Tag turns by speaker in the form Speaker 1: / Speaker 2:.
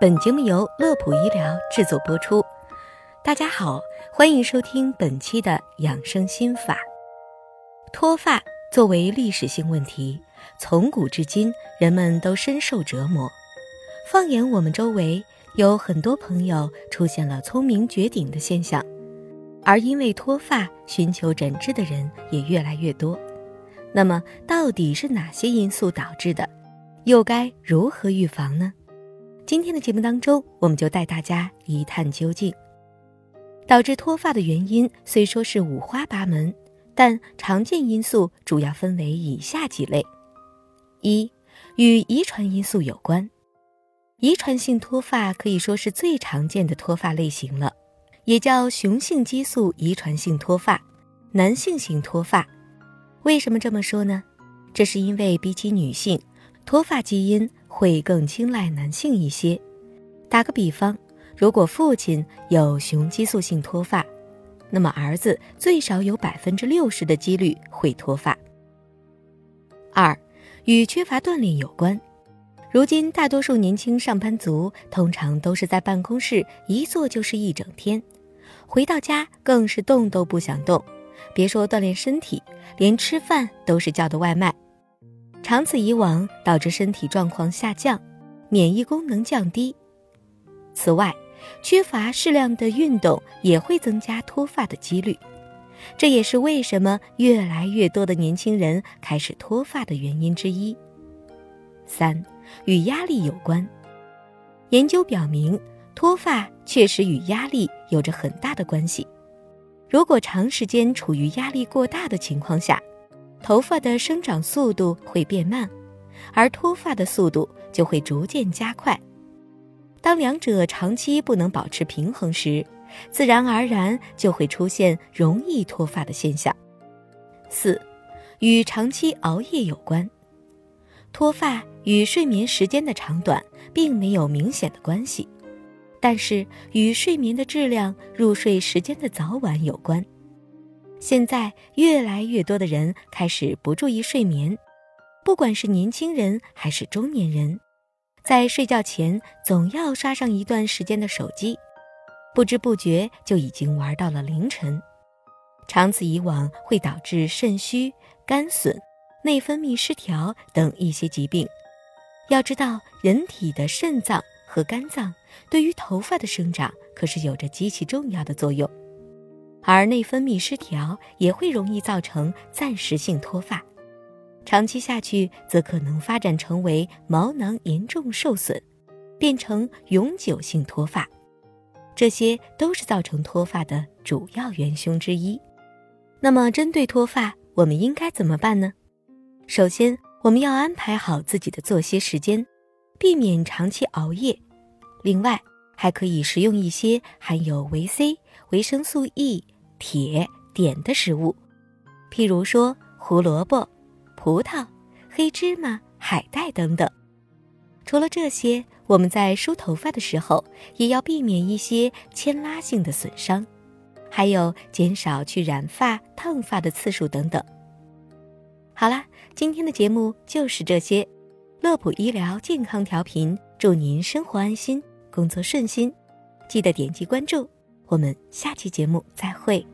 Speaker 1: 本节目由乐普医疗制作播出。大家好，欢迎收听本期的养生心法。脱发作为历史性问题，从古至今人们都深受折磨。放眼我们周围，有很多朋友出现了聪明绝顶的现象，而因为脱发寻求诊治的人也越来越多。那么，到底是哪些因素导致的？又该如何预防呢？今天的节目当中，我们就带大家一探究竟。导致脱发的原因虽说是五花八门，但常见因素主要分为以下几类：一、与遗传因素有关。遗传性脱发可以说是最常见的脱发类型了，也叫雄性激素遗传性脱发、男性型脱发。为什么这么说呢？这是因为比起女性，脱发基因会更青睐男性一些。打个比方，如果父亲有雄激素性脱发，那么儿子最少有百分之六十的几率会脱发。二，与缺乏锻炼有关。如今大多数年轻上班族通常都是在办公室一坐就是一整天，回到家更是动都不想动。别说锻炼身体，连吃饭都是叫的外卖，长此以往导致身体状况下降，免疫功能降低。此外，缺乏适量的运动也会增加脱发的几率，这也是为什么越来越多的年轻人开始脱发的原因之一。三，与压力有关。研究表明，脱发确实与压力有着很大的关系。如果长时间处于压力过大的情况下，头发的生长速度会变慢，而脱发的速度就会逐渐加快。当两者长期不能保持平衡时，自然而然就会出现容易脱发的现象。四，与长期熬夜有关。脱发与睡眠时间的长短并没有明显的关系。但是与睡眠的质量、入睡时间的早晚有关。现在越来越多的人开始不注意睡眠，不管是年轻人还是中年人，在睡觉前总要刷上一段时间的手机，不知不觉就已经玩到了凌晨。长此以往，会导致肾虚、肝损、内分泌失调等一些疾病。要知道，人体的肾脏。和肝脏对于头发的生长可是有着极其重要的作用，而内分泌失调也会容易造成暂时性脱发，长期下去则可能发展成为毛囊严重受损，变成永久性脱发，这些都是造成脱发的主要元凶之一。那么，针对脱发，我们应该怎么办呢？首先，我们要安排好自己的作息时间。避免长期熬夜，另外还可以食用一些含有维 C、维生素 E、铁、碘的食物，譬如说胡萝卜、葡萄、黑芝麻、海带等等。除了这些，我们在梳头发的时候也要避免一些牵拉性的损伤，还有减少去染发、烫发的次数等等。好啦，今天的节目就是这些。乐普医疗健康调频，祝您生活安心，工作顺心。记得点击关注，我们下期节目再会。